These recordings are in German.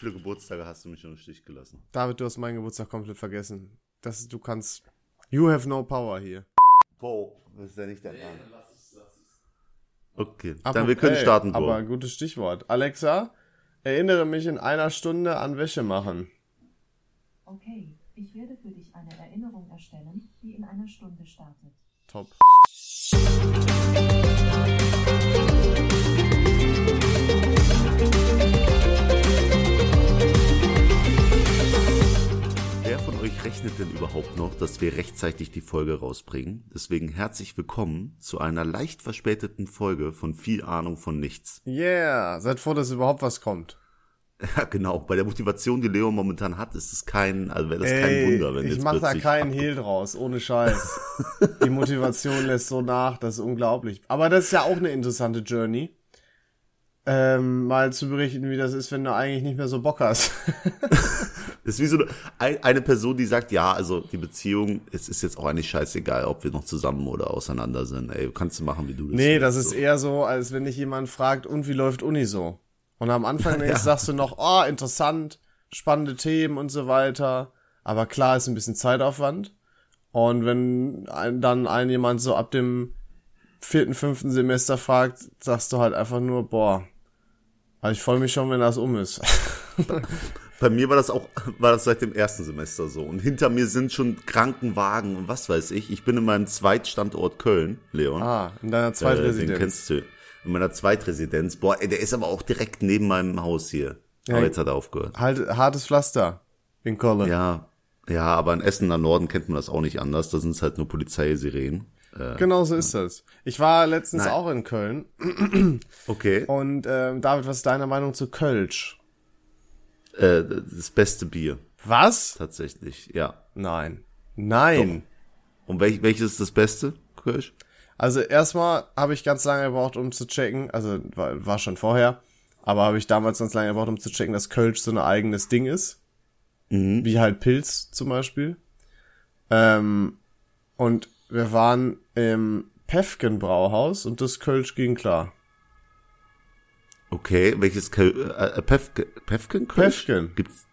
viele Geburtstage hast du mich schon im Stich gelassen? David, du hast meinen Geburtstag komplett vergessen. Das, du kannst. You have no power hier. Bo, das ist ja nicht dein Ernst. Okay, Aber- dann wir können ey, starten, Bo. Aber ein gutes Stichwort. Alexa, erinnere mich in einer Stunde an Wäsche machen. Okay, ich werde für dich eine Erinnerung erstellen, die in einer Stunde startet. Top. Euch rechnet denn überhaupt noch, dass wir rechtzeitig die Folge rausbringen? Deswegen herzlich willkommen zu einer leicht verspäteten Folge von viel Ahnung von nichts. Yeah, seid froh, dass überhaupt was kommt. Ja, genau. Bei der Motivation, die Leo momentan hat, ist es kein, also wäre das kein Ey, Wunder, wenn ich jetzt mach da keinen Hehl draus, ohne Scheiß. Die Motivation lässt so nach, das ist unglaublich. Aber das ist ja auch eine interessante Journey. Ähm, mal zu berichten, wie das ist, wenn du eigentlich nicht mehr so Bock hast. Das ist wie so eine, ein- eine Person, die sagt, ja, also die Beziehung, es ist jetzt auch eigentlich scheißegal, ob wir noch zusammen oder auseinander sind. Ey, kannst du machen, wie du das nee, willst, das ist so. eher so, als wenn dich jemand fragt, und wie läuft Uni so? Und am Anfang denkst, sagst du noch, oh, interessant, spannende Themen und so weiter. Aber klar ist ein bisschen Zeitaufwand. Und wenn dann ein jemand so ab dem vierten, fünften Semester fragt, sagst du halt einfach nur, boah, also ich freue mich schon, wenn das um ist. Bei mir war das auch, war das seit dem ersten Semester so. Und hinter mir sind schon Krankenwagen und was weiß ich. Ich bin in meinem Zweitstandort Köln, Leon. ah, in deiner Äh, den Zweitresidenz. kennst du. In meiner Zweitresidenz. Boah, ey, der ist aber auch direkt neben meinem Haus hier. Ja. Aber jetzt hat er aufgehört. halt hartes Pflaster in Köln. Ja, ja, aber in Essen am Norden kennt man das auch nicht anders. Da sind es halt nur Polizeisirenen. Äh, Genau so ist das. Ich war letztens Nein. auch in Köln okay. und ähm, David, was ist deine Meinung zu Kölsch? Äh, das beste Bier, Was? tatsächlich, ja. Nein. Nein. Und welch, welches ist das Beste, Kirsch? Also erstmal habe ich ganz lange gebraucht, um zu checken, also war, war schon vorher, aber habe ich damals ganz lange gebraucht, um zu checken, dass Kölsch so ein eigenes Ding ist. Mhm. Wie halt Pilz zum Beispiel. Ähm, und wir waren im Pefken Brauhaus und das Kölsch ging klar. Okay, welches Köl äh, äh, Pefke, Pefken Kölsch? Pefken. Gibt's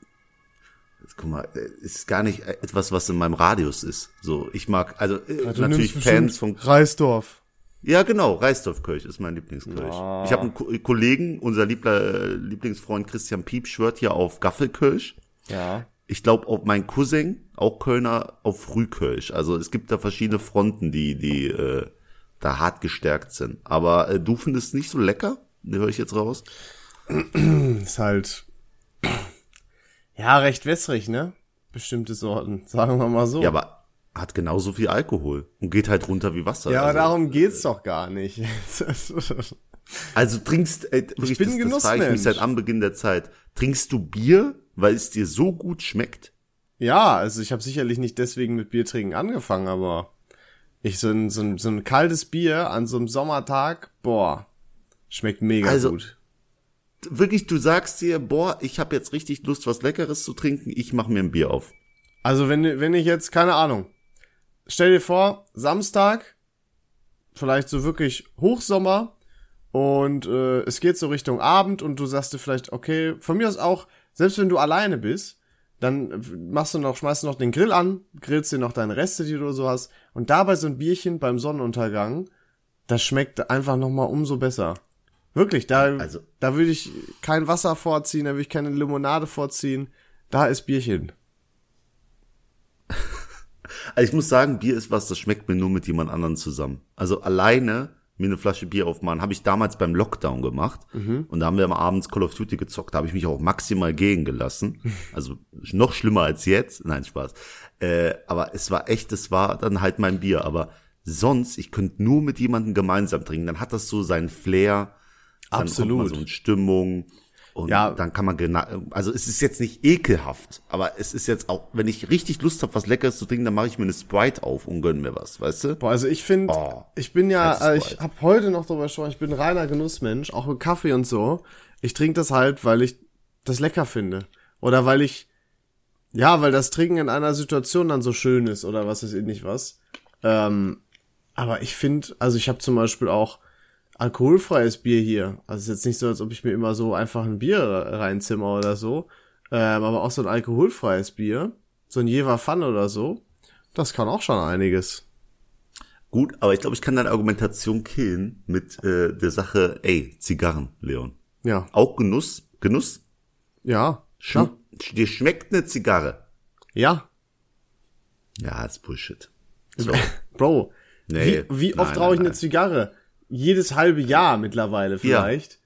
guck mal, äh, ist gar nicht äh, etwas, was in meinem Radius ist. So, ich mag, also äh, Du natürlich Fans von Reisdorf. Ja, genau, Reisdorfkirch ist mein Lieblingskirch. Ah. Ich habe einen Ko Kollegen, unser Liebler, äh, Lieblingsfreund Christian Piep schwört hier auf Gaffelkirch. Ja. Ich glaube, auch mein Cousin, auch Kölner, auf Frühkirch. Also es gibt da verschiedene Fronten, die, die äh, da hart gestärkt sind. Aber äh, du findest nicht so lecker? Die höre ich jetzt raus. Ist halt, ja, recht wässrig, ne? Bestimmte Sorten, sagen wir mal so. Ja, aber hat genauso viel Alkohol und geht halt runter wie Wasser. Ja, aber also, darum geht's doch gar nicht. Also trinkst, äh, wirklich, bin ein das, das frage ich mich seit Anbeginn der Zeit. Trinkst du Bier, weil es dir so gut schmeckt? Ja, also ich habe sicherlich nicht deswegen mit Biertrinken angefangen, aber ich so ein, so ein, so ein kaltes Bier an so einem Sommertag, boah, schmeckt mega Also, gut. Wirklich, du sagst dir, boah, ich habe jetzt richtig Lust, was Leckeres zu trinken, ich mache mir ein Bier auf. Also wenn, wenn ich jetzt, keine Ahnung, stell dir vor, Samstag, vielleicht so wirklich Hochsommer und äh, es geht so Richtung Abend und du sagst dir vielleicht, okay, von mir aus auch, selbst wenn du alleine bist, dann machst du noch, schmeißt du noch den Grill an, grillst dir noch deine Reste, die du so hast und dabei so ein Bierchen beim Sonnenuntergang, das schmeckt einfach nochmal umso besser. Wirklich, da, Also- da würde ich kein Wasser vorziehen, da würde ich keine Limonade vorziehen, da ist Bierchen. Also ich muss sagen, Bier ist was, das schmeckt mir nur mit jemand anderen zusammen. Also alleine mir eine Flasche Bier aufmachen, habe ich damals beim Lockdown gemacht. Und da haben wir am abends Call of Duty gezockt, da habe ich mich auch maximal gehen gelassen. Also noch schlimmer als jetzt. Nein, Spaß. Äh, aber es war echt, es war dann halt mein Bier. Aber sonst, ich könnte nur mit jemandem gemeinsam trinken. Dann hat das so seinen Flair. Dann Absolut. kommt man so in Stimmung. Und Ja. dann kann man genau, also es ist jetzt nicht ekelhaft, aber es ist jetzt auch, wenn ich richtig Lust habe, was Leckeres zu trinken, dann mache ich mir eine Sprite auf und gönn mir was, weißt du? Boah, also ich finde, Oh, ich bin ja, äh, ich habe heute noch drüber gesprochen, ich bin ein reiner Genussmensch, auch mit Kaffee und so. Ich trinke das halt, weil ich das lecker finde. Oder weil ich, ja, weil das Trinken in einer Situation dann so schön ist oder was ist nicht was. Ähm, aber ich finde, also ich habe zum Beispiel auch alkoholfreies Bier hier. Also es ist jetzt nicht so, als ob ich mir immer so einfach ein Bier reinzimmer oder so. Ähm, aber auch so ein alkoholfreies Bier, so ein Jever Fun oder so, das kann auch schon einiges. Gut, aber ich glaube, ich kann deine Argumentation killen mit äh, der Sache, ey, Zigarren, Leon. Ja. Auch Genuss, Genuss. Ja. Schm Dir schmeckt eine Zigarre. Ja. Ja, ist Bullshit. So. Bro, Nee, wie, wie oft nein, rauche ich nein, eine nein. Zigarre? Jedes halbe Jahr mittlerweile vielleicht.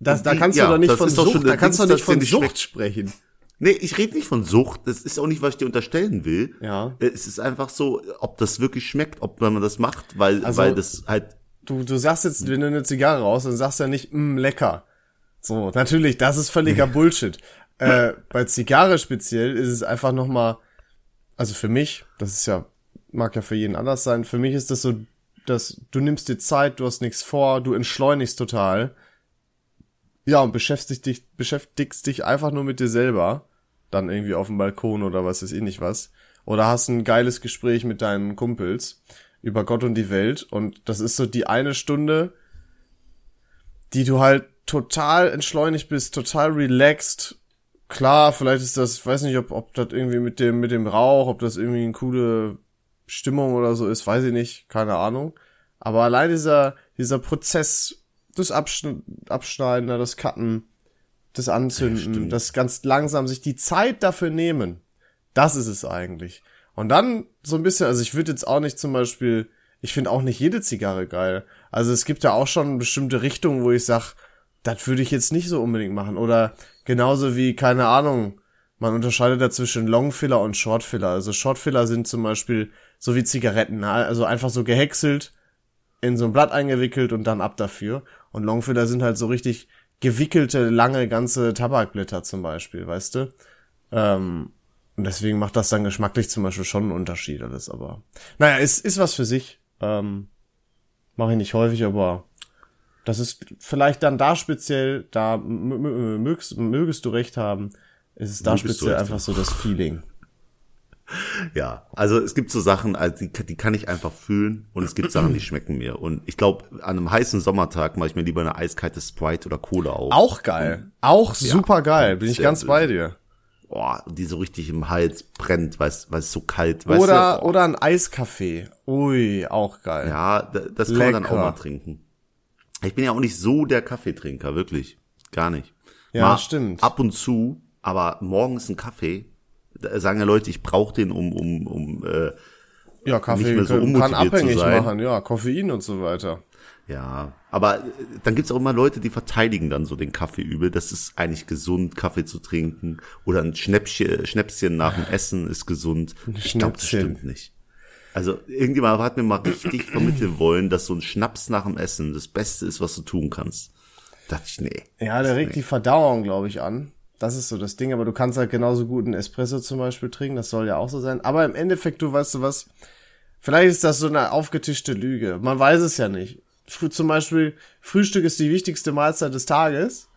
Das, da Die- kannst ja, du doch nicht von Sucht, da kannst du nicht von Sucht schmeckt. sprechen. Nee, ich rede nicht von Sucht. Das ist auch nicht, was ich dir unterstellen will. Ja. Äh, Es ist einfach so, ob das wirklich schmeckt, ob man das macht, weil, Also- weil das halt, Du, du sagst jetzt, wenn du eine Zigarre raus, dann sagst du ja nicht, mm, lecker. So, natürlich, das ist völliger Bullshit. Äh, bei Zigarre speziell ist es einfach nochmal, also für mich, das ist ja, mag ja für jeden anders sein, für mich ist das so, dass du nimmst dir Zeit, du hast nichts vor, du entschleunigst total. Ja, und beschäftigst dich, beschäftigst dich einfach nur mit dir selber. Dann irgendwie auf dem Balkon oder was ist eh nicht was. Oder hast ein geiles Gespräch mit deinen Kumpels über Gott und die Welt. Und das ist so die eine Stunde, die du halt total entschleunigt bist, total relaxed. Klar, vielleicht ist das, ich weiß nicht, ob, ob das irgendwie mit dem, mit dem Rauch, ob das irgendwie eine coole Stimmung oder so ist, weiß ich nicht, keine Ahnung. Aber allein dieser, dieser Prozess, das Abschn Abschneiden, das Cutten, das Anzünden, stimmt. das ganz langsam sich die Zeit dafür nehmen, das ist es eigentlich. Und dann so ein bisschen, also ich würde jetzt auch nicht zum Beispiel, ich finde auch nicht jede Zigarre geil. Also es gibt ja auch schon bestimmte Richtungen, wo ich sag, das würde ich jetzt nicht so unbedingt machen. Oder genauso wie, keine Ahnung, man unterscheidet da zwischen Longfiller und Shortfiller. Also Shortfiller sind zum Beispiel so wie Zigaretten, ne? also einfach so gehäckselt, in so ein Blatt eingewickelt und dann ab dafür. Und Longfiller sind halt so richtig gewickelte, lange, ganze Tabakblätter zum Beispiel, weißt du? Ähm, und deswegen macht das dann geschmacklich zum Beispiel schon einen Unterschied alles, aber naja, ist, ist was für sich. Ähm, Mache ich nicht häufig, aber das ist vielleicht dann da speziell, da mögst, mögest du recht haben, ist es da Mögest speziell einfach so das Feeling. ja. Also es gibt so Sachen, also die, die kann ich einfach fühlen und es gibt Sachen, die schmecken mir. Und ich glaube, an einem heißen Sommertag mache ich mir lieber eine eiskalte Sprite oder Cola auf. Auch geil. Auch super geil, bin ich ganz bei dir. Boah, die so richtig im Hals brennt, weil es weil es so kalt, weißt Oder, du? Boah. oder ein Eiskaffee. Ui, auch geil. Ja, da- das kann man dann auch mal trinken. Ich bin ja auch nicht so der Kaffeetrinker, wirklich. Gar nicht. Ja, mal stimmt. Ab und zu, aber morgens ein Kaffee, sagen ja Leute, ich brauche den, um, um, um äh, Ja, Kaffee mehr so kann, abhängig sein. machen, ja, Koffein und so weiter. ja. Aber äh, dann gibt's auch immer Leute, die verteidigen dann so den Kaffee übel. Das ist eigentlich gesund, Kaffee zu trinken. Oder ein Schnäppchen, Schnäpschen nach dem Essen ist gesund. Ich glaube, das stimmt nicht. Also irgendjemand hat mir mal richtig vermitteln wollen, dass so ein Schnaps nach dem Essen das Beste ist, was du tun kannst. Da dachte ich, nee. Ja, der regt die Verdauung, glaube ich, an. Das ist so das Ding, aber du kannst halt genauso gut einen Espresso zum Beispiel trinken, das soll ja auch so sein. Aber im Endeffekt, du weißt du was, vielleicht ist das so eine aufgetischte Lüge. Man weiß es ja nicht. Früh, zum Beispiel, Frühstück ist die wichtigste Mahlzeit des Tages.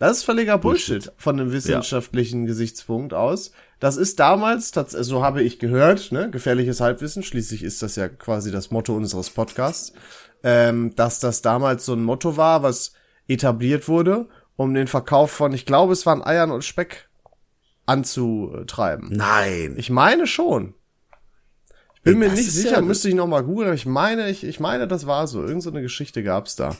Das ist völliger Bullshit, von einem wissenschaftlichen Gesichtspunkt aus. Das ist damals, so habe ich gehört, ne, gefährliches Halbwissen, schließlich ist das ja quasi das Motto unseres Podcasts, ähm, dass das damals so ein Motto war, was etabliert wurde, um den Verkauf von, ich glaube, es waren Eiern und Speck anzutreiben. Nein. Ich meine schon. Ich bin Ey, mir nicht sicher, ja- müsste ich noch mal googeln, aber ich meine, ich, ich meine, das war so. Irgend so eine Geschichte gab's da.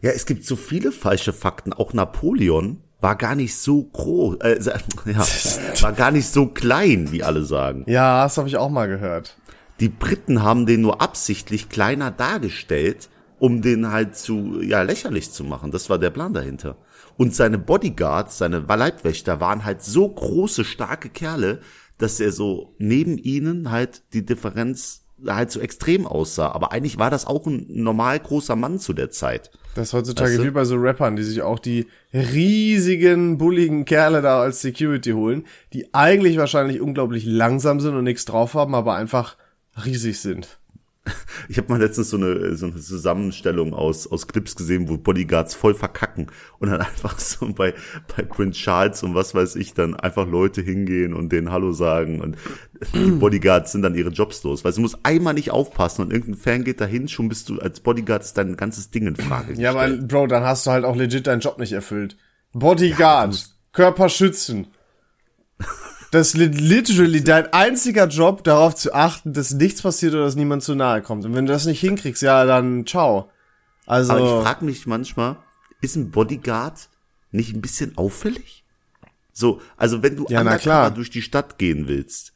Ja, es gibt so viele falsche Fakten. Auch Napoleon war gar nicht so groß, äh, ja, war gar nicht so klein, wie alle sagen. Ja, das habe ich auch mal gehört. Die Briten haben den nur absichtlich kleiner dargestellt, um den halt zu, ja, lächerlich zu machen. Das war der Plan dahinter. Und seine Bodyguards, seine Leibwächter waren halt so große, starke Kerle, dass er so neben ihnen halt die Differenz halt so extrem aussah. Aber eigentlich war das auch ein normal großer Mann zu der Zeit. Das ist heutzutage Weißt du? wie bei so Rappern, die sich auch die riesigen, bulligen Kerle da als Security holen, die eigentlich wahrscheinlich unglaublich langsam sind und nichts drauf haben, aber einfach riesig sind. Ich habe mal letztens so eine, so eine Zusammenstellung aus, aus Clips gesehen, wo Bodyguards voll verkacken und dann einfach so bei, bei Prince Charles und was weiß ich, dann einfach Leute hingehen und denen Hallo sagen und die Bodyguards sind dann ihre Jobs los. Weil du musst einmal nicht aufpassen und irgendein Fan geht dahin, schon bist du als Bodyguard ist dein ganzes Ding in Frage Ja, weil. Bro, dann hast du halt auch legit deinen Job nicht erfüllt. Bodyguard, Körper schützen. Das ist li- literally dein einziger Job, darauf zu achten, dass nichts passiert oder dass niemand zu nahe kommt. Und wenn du das nicht hinkriegst, ja, dann ciao. Also, Aber ich frage mich manchmal, ist ein Bodyguard nicht ein bisschen auffällig? So, also wenn du Ja, undercover klar. durch die Stadt gehen willst,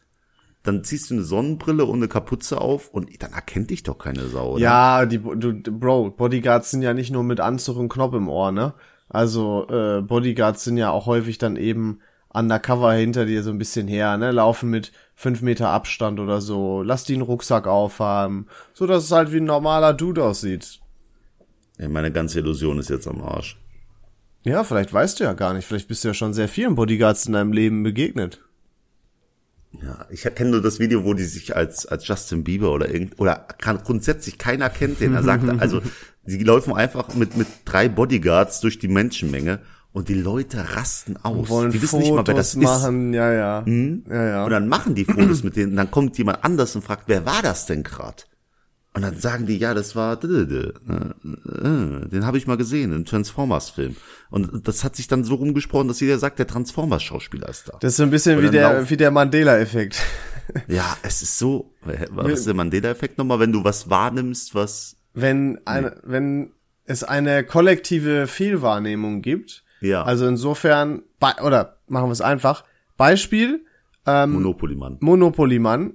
dann ziehst du eine Sonnenbrille und eine Kapuze auf und dann erkennt dich doch keine Sau, oder? ja, die, du, Bro, Bodyguards sind ja nicht nur mit Anzug und Knopf im Ohr, ne? Also, äh, Bodyguards sind ja auch häufig dann eben undercover hinter dir so ein bisschen her, ne? Laufen mit fünf Meter Abstand oder so. Lass die einen Rucksack aufhaben. So, dass es halt wie ein normaler Dude aussieht. Ja, meine ganze Illusion ist jetzt am Arsch. Ja, vielleicht weißt du ja gar nicht. Vielleicht bist du ja schon sehr vielen Bodyguards in deinem Leben begegnet. Ja, ich kenne nur das Video, wo die sich als, als Justin Bieber oder irgend, oder kann grundsätzlich keiner kennt den. Er sagt, also, die laufen einfach mit, mit drei Bodyguards durch die Menschenmenge und die Leute rasten aus. Wollen die wissen Fotos nicht mal, wer das ist. machen, ja, ja. Ja, ja. Und dann machen die Fotos mit denen, und dann kommt jemand anders und fragt, wer war das denn grad? Und dann sagen die, ja, das war, d- äh, äh, den habe ich mal gesehen im Transformers-Film. Und das hat sich dann so rumgesprochen, dass jeder sagt, der Transformers-Schauspieler ist da. Das ist so ein bisschen wie der, wie der Mandela-Effekt. Ja, es ist so. Was ist der Mandela-Effekt nochmal, wenn du was wahrnimmst, was. wenn eine, wenn es eine kollektive Fehlwahrnehmung gibt. Ja. Also insofern, oder machen wir es einfach. Beispiel, ähm, Monopoly-Mann. Monopoly-Mann.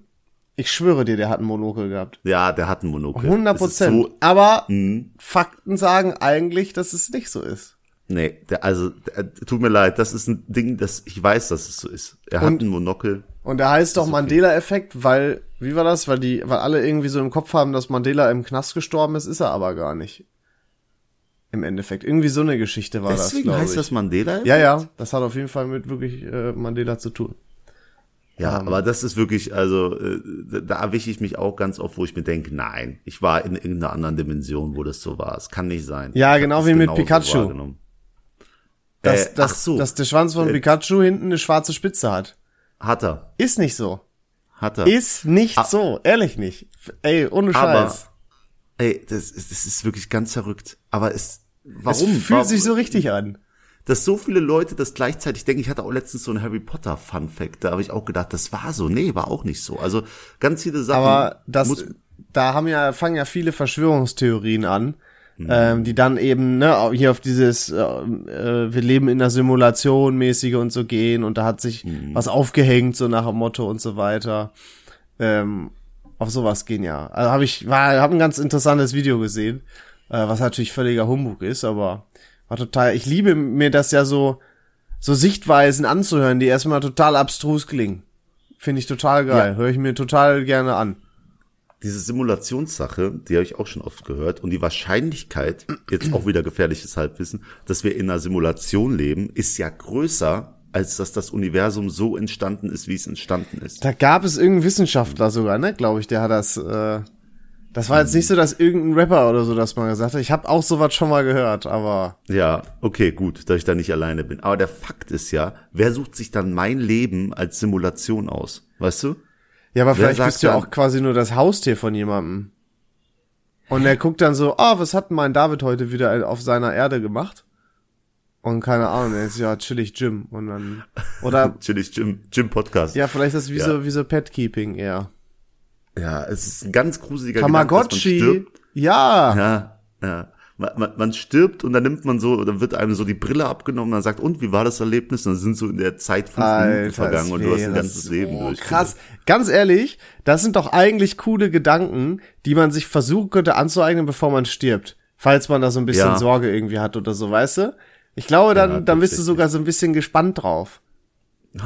Ich schwöre dir, der hat ein Monokel gehabt. Ja, der hat einen Monokel. 100 Es ist Prozent. So, Aber Mhm. Fakten sagen eigentlich, dass es nicht so ist. nee, der, also, der, tut mir leid, das ist ein Ding, das ich weiß, dass es so ist. Er hat Und- einen Monokel. Und der heißt doch Mandela-Effekt, weil, wie war das? Weil die, weil alle irgendwie so im Kopf haben, dass Mandela im Knast gestorben ist, ist er aber gar nicht. Im Endeffekt. Irgendwie so eine Geschichte war das, Deswegen heißt ich. das Mandela? ja, ja, das hat auf jeden Fall mit wirklich äh, Mandela zu tun. Ja, aber das ist wirklich, also äh, da erwische ich mich auch ganz oft, wo ich mir denke, nein, ich war in irgendeiner anderen Dimension, wo das so war. Es kann nicht sein. Ja, genau wie mit Pikachu. wahrgenommen. Dass, Äh, dass, ach so, dass der Schwanz von Äh, Pikachu hinten eine schwarze Spitze hat. hat er, Ist nicht so. hat er. Ist nicht so. Ehrlich nicht. Ey, ohne Aber, Scheiß. Ey, das, ist- das ist wirklich ganz verrückt. Aber es, Es warum? fühlt Warum? sich so richtig an. dass so viele Leute das gleichzeitig denken. Ich hatte auch letztens so einen Harry Potter Fun Fact, da habe ich auch gedacht, das war so. Nee, war auch nicht so. Also ganz viele Sachen. Aber das, da haben ja, fangen ja viele Verschwörungstheorien an, Mhm. ähm, die dann eben, ne, hier auf dieses, äh, äh, wir leben in einer Simulation mäßige und so gehen und da hat sich Mhm. was aufgehängt, so nach dem Motto und so weiter. Ähm, auf sowas gehen ja. Also habe ich, war, habe ein ganz interessantes Video gesehen, äh, was natürlich völliger Humbug ist, aber war total, ich liebe mir das ja so, so Sichtweisen anzuhören, die erstmal total abstrus klingen. Finde ich total geil. Höre ich mir total gerne an. diese Simulationssache, die habe ich auch schon oft gehört. Und die Wahrscheinlichkeit, jetzt auch wieder gefährliches Halbwissen, dass wir in einer Simulation leben, ist ja größer, als dass das Universum so entstanden ist, wie es entstanden ist. Da gab es irgendeinen Wissenschaftler sogar, ne, glaube ich, der hat das. Äh, das war jetzt nicht so, dass irgendein Rapper oder so das mal gesagt hat. Ich habe auch sowas schon mal gehört, aber Ja, okay, gut, dass ich da nicht alleine bin. Aber der Fakt ist ja, wer sucht sich dann mein Leben als Simulation aus? Weißt du? ja, aber Wer vielleicht bist du ja auch quasi nur das Haustier von jemandem. Und er guckt dann so, ah, was hat mein David heute wieder auf seiner Erde gemacht? Und keine Ahnung, er ist ja chillig Jim und dann oder Chillig Jim, Jim Podcast. ja, vielleicht ist das wie Ja. so wie so Petkeeping eher. Ja, es ist ein ganz gruseliger Gedanke, dass man Tamagotchi. stirbt. Ja. Ja, ja. Man, man, man stirbt und dann nimmt man so, dann wird einem so die Brille abgenommen und dann sagt, und wie war das Erlebnis? Und dann sind so in der Zeit fünf Minuten vergangen und du hast ein ganzes so Leben durch. Krass. Ganz ehrlich, das sind doch eigentlich coole Gedanken, die man sich versuchen könnte anzueignen, bevor man stirbt. Falls man da so ein bisschen Ja. Sorge irgendwie hat oder so, weißt du? Ich glaube, dann, Ja, dann bist du sogar so ein bisschen gespannt drauf.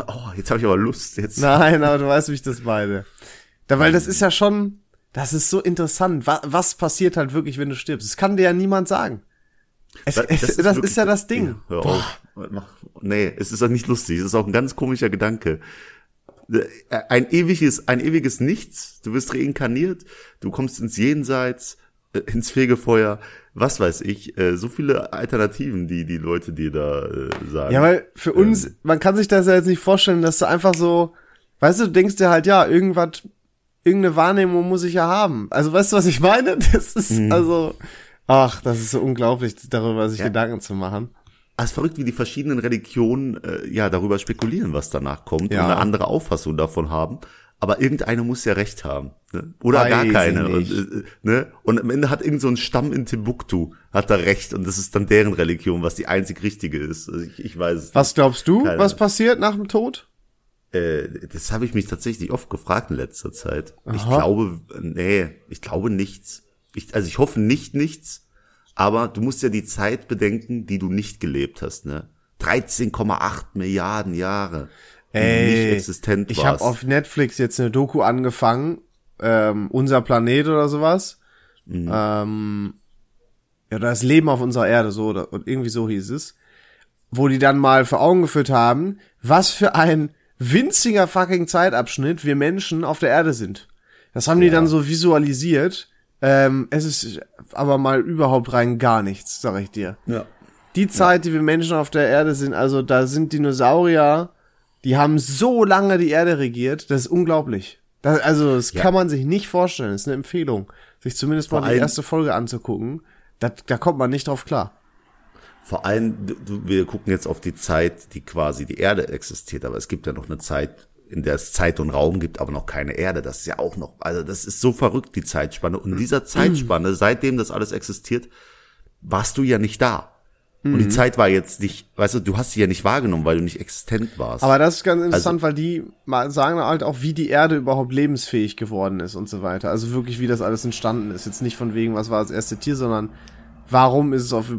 Oh, jetzt habe ich aber Lust. Jetzt. Nein, aber du weißt, wie ich das meine. Da, weil das ist ja schon, das ist so interessant. Was, was passiert halt wirklich, wenn du stirbst? Das kann dir ja niemand sagen. Es, Das- es, das das, ist ist, wirklich- ja das Ding. Hör auf. Mach- Nee, es ist auch nicht lustig. Es ist auch ein ganz komischer Gedanke. Äh, Ein ewiges, ein ewiges Nichts. Du wirst reinkarniert, du kommst ins Jenseits, ins Fegefeuer, was weiß ich. äh, So viele Alternativen, die die Leute dir da äh, sagen. Ja, weil für uns, man kann sich das ja jetzt nicht vorstellen, dass du einfach so, weißt du, du denkst dir halt, ja, irgendwas, irgendeine Wahrnehmung muss ich ja haben. Also weißt du, was ich meine? Das ist, also, ach, das ist so unglaublich, darüber sich Gedanken zu machen. Ah, Es ist verrückt, wie die verschiedenen Religionen äh, ja darüber spekulieren, was danach kommt Ja. und eine andere Auffassung davon haben. Aber irgendeine muss ja recht haben. Ne? Oder gar Weiß ich keine. Und, äh, ne? und am Ende hat irgend so ein Stamm in Timbuktu, hat da recht. Und das ist dann deren Religion, was die einzig richtige ist. Also ich, ich weiß es Was glaubst du, Keine was passiert nach dem Tod? Äh, das habe ich mich tatsächlich oft gefragt in letzter Zeit. Ich Aha. glaube, nee, ich glaube nichts. Ich, also ich hoffe nicht nichts, aber du musst ja die Zeit bedenken, die du nicht gelebt hast, ne? 13,8 Milliarden Jahre, du nicht existent ich habe auf Netflix jetzt eine Doku angefangen, ähm, unser Planet oder sowas. Mhm. Ähm, ja, das Leben auf unserer Erde, so oder und irgendwie so hieß es, wo die dann mal vor Augen geführt haben, was für ein winziger fucking Zeitabschnitt wir Menschen auf der Erde sind. Das haben die dann so visualisiert. Ähm, es ist aber mal überhaupt rein gar nichts, sag ich dir. ja. Die Zeit, die wir Menschen auf der Erde sind, also da sind Dinosaurier, die haben so lange die Erde regiert, das ist unglaublich. Das, also, das Ja. kann man sich nicht vorstellen. Das ist eine Empfehlung, sich zumindest Vor mal die erste Folge anzugucken. Da, da kommt man nicht drauf klar. Vor allem, du, wir gucken jetzt auf die Zeit, die quasi die Erde existiert, aber es gibt ja noch eine Zeit, in der es Zeit und Raum gibt, aber noch keine Erde. Das ist ja auch noch, also das ist so verrückt, die Zeitspanne. Und in dieser Zeitspanne, seitdem das alles existiert, warst du ja nicht da. Und Mhm. die Zeit war jetzt nicht, weißt du, du hast sie ja nicht wahrgenommen, weil du nicht existent warst. Aber das ist ganz interessant, Also weil die mal sagen halt auch, wie die Erde überhaupt lebensfähig geworden ist und so weiter. Also wirklich, wie das alles entstanden ist. Jetzt nicht von wegen, was war das erste Tier, sondern warum ist es auf,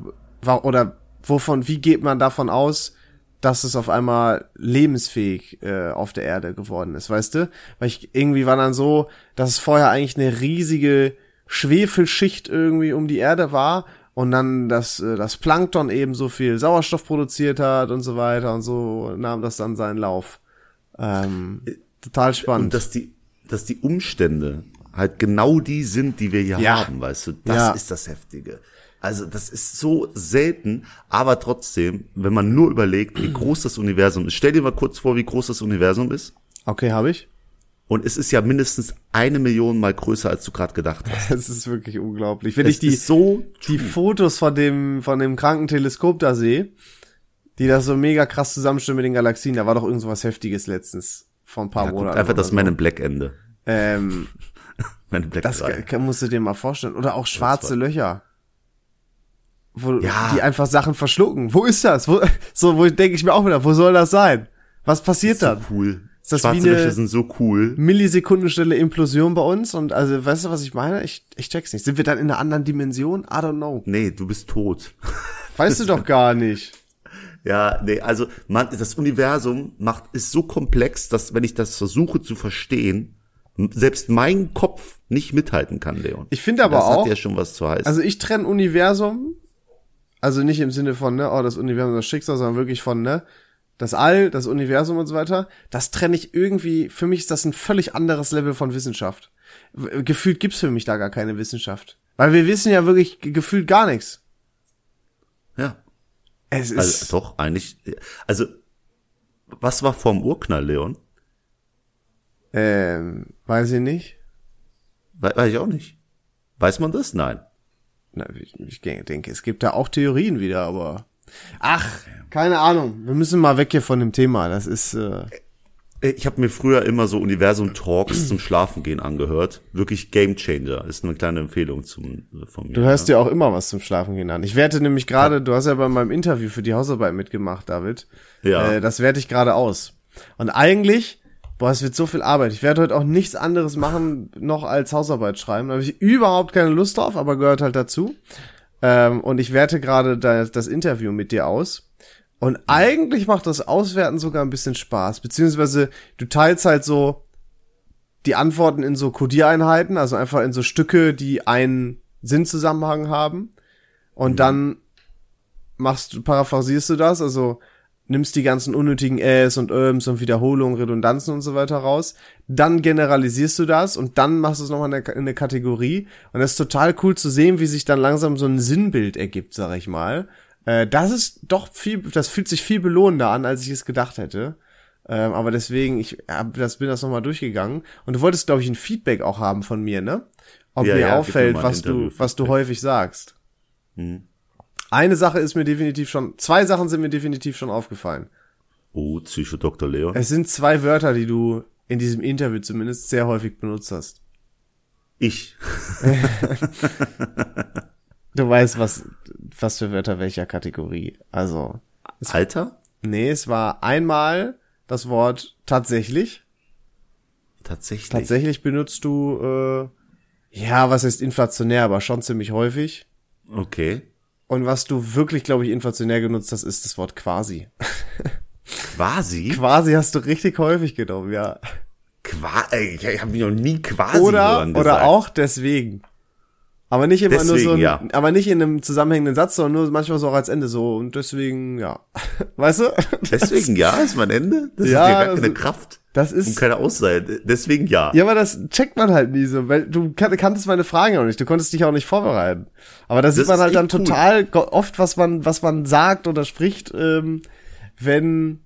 oder wovon, wie geht man davon aus, dass es auf einmal lebensfähig äh, auf der Erde geworden ist, weißt du? Weil ich irgendwie war dann so, dass es vorher eigentlich eine riesige Schwefelschicht irgendwie um die Erde war und dann das, äh, das Plankton eben so viel Sauerstoff produziert hat und so weiter und so nahm das dann seinen Lauf. Ähm, total spannend. und dass die, dass die Umstände halt genau die sind, die wir hier Ja. haben, weißt du, das Ja. ist das Heftige. Also das ist so selten, aber trotzdem, wenn man nur überlegt, wie groß das Universum ist. Stell dir mal kurz vor, wie groß das Universum ist. okay, habe ich. Und es ist ja mindestens eine Million mal größer, als du gerade gedacht hast. Das ist wirklich unglaublich. Wenn Es ich die, ist so die Fotos von dem, von dem kranken Teleskop da sehe, die das so mega krass zusammenstimmen mit den Galaxien, da war doch irgend so was Heftiges letztens vor ein paar ja, Monaten. einfach das so. Man in Black Ende. Ähm, Man in Black das 3. kann- musst du dir mal vorstellen. Oder auch schwarze war- Löcher. Wo, Ja. Die einfach Sachen verschlucken. Wo ist das? Wo, so, wo denke ich mir auch wieder, wo soll das sein? Was passiert so dann? cool. Ist das Schwarze wie eine- Löcher sind so cool. Millisekundenstelle Implosion bei uns und also, weißt du, was ich meine? Ich, ich check's nicht. Sind wir dann in einer anderen Dimension? I don't know. Nee, du bist tot. Weißt du doch gar nicht. Ja, nee, also man, das Universum macht ist so komplex, dass wenn ich das versuche zu verstehen, selbst mein Kopf nicht mithalten kann, Leon. Ich finde aber das auch- hat ja schon was zu heißen. Also ich trenne Universum, also nicht im Sinne von, ne, oh, das Universum, das Schicksal, sondern wirklich von, ne, das All, das Universum und so weiter. Das trenne ich irgendwie, für mich ist das ein völlig anderes Level von Wissenschaft. W- Gefühlt gibt's für mich da gar keine Wissenschaft. Weil wir wissen ja wirklich ge- gefühlt gar nichts. ja, Es ist, also doch eigentlich. Also was war vorm Urknall, Leon? ähm, weiß ich nicht. We weiß ich auch nicht. Weiß man das? Nein. Na, ich, ich denke, es gibt da auch Theorien wieder, aber, ach, keine Ahnung. Wir müssen mal weg hier von dem Thema. Das ist, äh, Ich habe mir früher immer so Universum-Talks zum Schlafengehen angehört. Wirklich Game Changer. Ist eine kleine Empfehlung zum, von mir. Du hörst dir auch immer was zum Schlafen gehen an. Ich werte nämlich gerade, du hast ja bei meinem Interview für die Hausarbeit mitgemacht, David. Ja. Äh, das werte ich gerade aus. Und eigentlich, boah, es wird so viel Arbeit. Ich werde heute auch nichts anderes machen, noch als Hausarbeit schreiben. Da habe ich überhaupt keine Lust drauf, aber gehört halt dazu. Ähm, und ich werte gerade das, das Interview mit dir aus. Und eigentlich macht das Auswerten sogar ein bisschen Spaß. Beziehungsweise du teilst halt so die Antworten in so Codiereinheiten, also einfach in so Stücke, die einen Sinnzusammenhang haben. Und dann machst du, paraphrasierst du das, also nimmst die ganzen unnötigen Äs und Öms und Wiederholungen, Redundanzen und so weiter raus, dann generalisierst du das und dann machst du es nochmal in eine, in eine Kategorie und das ist total cool zu sehen, wie sich dann langsam so ein Sinnbild ergibt, sag ich mal. Äh, das ist doch viel, das fühlt sich viel belohnender an, als ich es gedacht hätte. Ähm, aber deswegen, ich hab das, bin das nochmal durchgegangen. Und du wolltest, glaube ich, ein Feedback auch haben von mir, ne? Ob Ja, mir ja, auffällt, was du, was du häufig sagst. Mhm. Eine Sache ist mir definitiv schon, zwei Sachen sind mir definitiv schon aufgefallen. Oh, Psycho Dr. Leon. Es sind zwei Wörter, die du in diesem Interview zumindest sehr häufig benutzt hast. Ich. Du weißt, was, was für Wörter welcher Kategorie. Also, Alter? nee, es war einmal das Wort tatsächlich. Tatsächlich. Tatsächlich benutzt du, äh, ja, was heißt inflationär, aber schon ziemlich häufig. Okay. Und was du wirklich, glaube ich, inflationär genutzt hast, ist das Wort quasi. Quasi? Quasi hast du richtig häufig genommen, ja. Qua ich habe mich noch nie quasi Oder, oder auch deswegen. Aber nicht immer nur so, Deswegen, ein, ja. aber nicht in einem zusammenhängenden Satz, sondern nur manchmal so auch als Ende so und deswegen, ja. Weißt du? Deswegen ja, ist mein Ende. Das Ja, ist ja gar keine also- Kraft Das und ist, keine Aussage. Deswegen ja. ja, aber das checkt man halt nie so, weil du kan kanntest meine Fragen auch nicht, du konntest dich auch nicht vorbereiten. Aber da sieht man halt dann cool. total oft, was man, was man sagt oder spricht, ähm, wenn,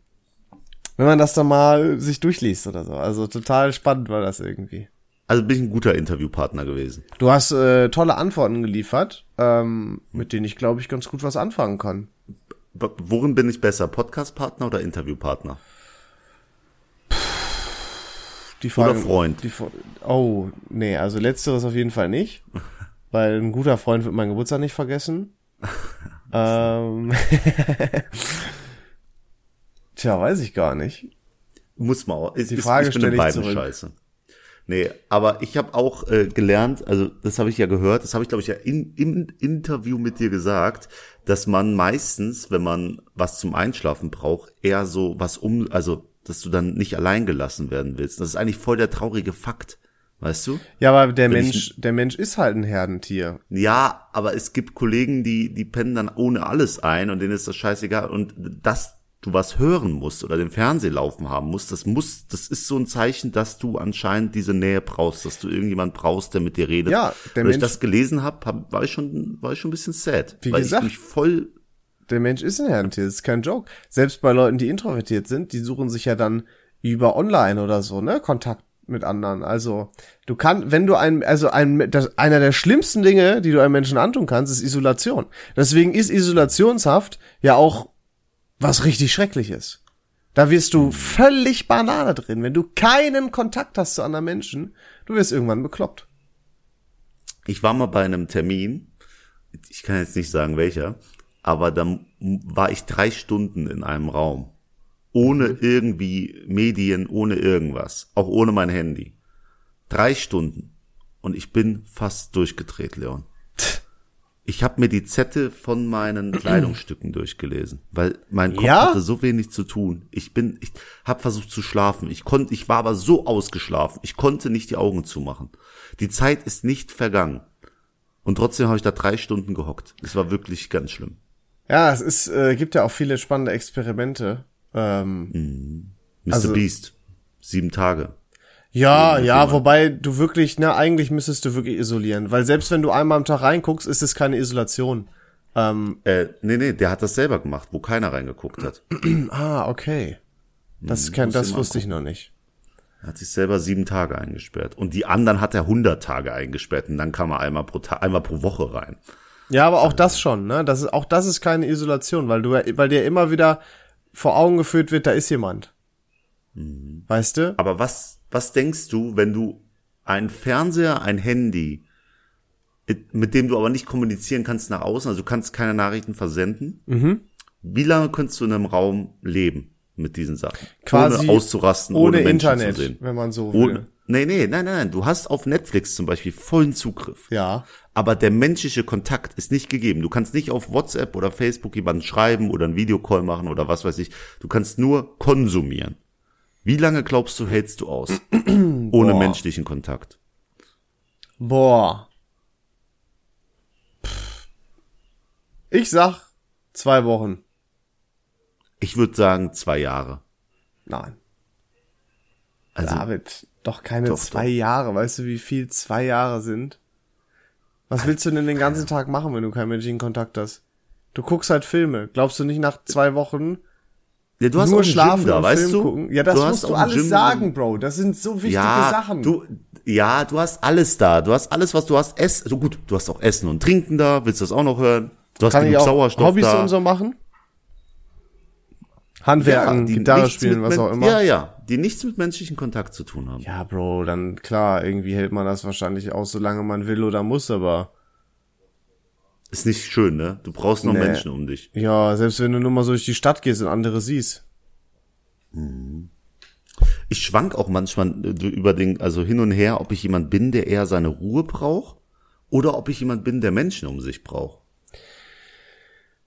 wenn man das dann mal sich durchliest oder so. Also total spannend war das irgendwie. Also bin ich ein guter Interviewpartner gewesen. Du hast äh, tolle Antworten geliefert, ähm, mit denen ich glaube ich ganz gut was anfangen kann. Worin bin ich besser? Podcastpartner oder Interviewpartner? Die Frage, Oder Freund. Die, oh, nee, also letzteres auf jeden Fall nicht. weil ein guter Freund wird meinen Geburtstag nicht vergessen. ähm, Tja, weiß ich gar nicht. Muss man auch. Ist, Die ist- Frage ich bin in beiden scheiße. Nee, aber ich habe auch äh, gelernt, also das habe ich ja gehört, das habe ich glaube ich ja in, im Interview mit dir gesagt, dass man meistens, wenn man was zum Einschlafen braucht, eher so was um, also dass du dann nicht allein gelassen werden willst. Das ist eigentlich voll der traurige Fakt, weißt du? Ja, aber der Wenn Mensch, der Mensch ist halt ein Herdentier. Ja, aber es gibt Kollegen, die, die pennen dann ohne alles ein und denen ist das scheißegal. Und dass du was hören musst oder den Fernseher laufen haben musst, das muss, das ist so ein Zeichen, dass du anscheinend diese Nähe brauchst, dass du irgendjemand brauchst, der mit dir redet. Ja, der ich Mensch- das gelesen habe, hab, war ich schon, war ich schon ein bisschen sad. Wie weil gesagt. ich mich voll, Der Mensch ist ein Herdentier, das ist kein Joke. Selbst bei Leuten, die introvertiert sind, die suchen sich ja dann über online oder so, ne, Kontakt mit anderen. Also, du kannst, wenn du ein, also ein, das, einer der schlimmsten Dinge, die du einem Menschen antun kannst, ist Isolation. Deswegen ist Isolationshaft ja auch was richtig Schreckliches. Da wirst du völlig Banane drin. Wenn du keinen Kontakt hast zu anderen Menschen, du wirst irgendwann bekloppt. ich war mal bei einem Termin, ich kann jetzt nicht sagen welcher, aber dann war ich drei Stunden in einem Raum. Ohne Mhm. irgendwie Medien, ohne irgendwas. Auch ohne mein Handy. Drei Stunden. Und ich bin fast durchgedreht, Leon. Ich habe mir die Zettel von meinen Kleidungsstücken durchgelesen, weil mein Kopf Ja? hatte so wenig zu tun. Ich bin, ich habe versucht zu schlafen. Ich konnte, ich war aber so ausgeschlafen. Ich konnte nicht die Augen zumachen. Die Zeit ist nicht vergangen. Und trotzdem habe ich da drei Stunden gehockt. Es war wirklich ganz schlimm. Ja, es ist, äh, gibt ja auch viele spannende Experimente. Ähm, Mr. Also- Beast. Sieben Tage. Ja, Ja, Film. wobei du wirklich, ne, eigentlich müsstest du wirklich isolieren, weil selbst wenn du einmal am Tag reinguckst, ist es keine Isolation. Ähm, Äh, nee, nee, der hat das selber gemacht, wo keiner reingeguckt hat. ah, okay. Das, kenn, musst das wusste ich noch nicht. Er hat sich selber sieben Tage eingesperrt. Und die anderen hat er hundert Tage eingesperrt. Und dann kam er einmal pro, Ta einmal pro Woche rein. Ja, aber auch das schon, ne? Das ist, auch das ist keine Isolation, weil du, weil dir immer wieder vor Augen geführt wird, da ist jemand. Weißt du? Aber was, was denkst du, wenn du ein Fernseher, ein Handy, mit dem du aber nicht kommunizieren kannst nach außen, also du kannst keine Nachrichten versenden? Mhm. Wie lange könntest du in einem Raum leben mit diesen Sachen? Quasi ohne auszurasten, Ohne, ohne, Internet, wenn man so will. Ohne, nee, nee, nein, nein, nein. Du hast auf Netflix zum Beispiel vollen Zugriff. Ja. Aber der menschliche Kontakt ist nicht gegeben. Du kannst nicht auf WhatsApp oder Facebook jemanden schreiben oder einen Videocall machen oder was weiß ich. Du kannst nur konsumieren. Wie lange glaubst du, hältst du aus? Ohne Boah. menschlichen Kontakt. Boah. Pff. Ich sag zwei Wochen. Ich würde sagen zwei Jahre. Nein. Also, David, doch keine Doch, zwei doch. Jahre. Weißt du, wie viel zwei Jahre sind? Was willst du denn den ganzen Tag machen, wenn du keinen menschlichen Kontakt hast? Du guckst halt Filme. Glaubst du nicht nach zwei Wochen ja, du hast nur auch schlafen da, weißt Film du? gucken? Ja, das du musst du alles Gym. sagen, Bro. Das sind so wichtige ja, Sachen. Du, ja, du hast alles da. Du hast alles, was du hast. Ess, so gut, du hast auch Essen und Trinken da. Willst du das auch noch hören? Du hast Kann ich genug auch Sauerstoff Hobbys da. und so machen? Handwerken, die Gitarre spielen, was auch immer. Ja, ja, die nichts mit menschlichem Kontakt zu tun haben. Ja, Bro, dann klar, irgendwie hält man das wahrscheinlich aus, solange man will oder muss, aber Ist nicht schön, ne? Du brauchst noch Nee. Menschen um dich. ja, selbst wenn du nur mal so durch die Stadt gehst und andere siehst. Ich schwank auch manchmal äh, über den, also hin und her, ob ich jemand bin, der eher seine Ruhe braucht oder ob ich jemand bin, der Menschen um sich braucht.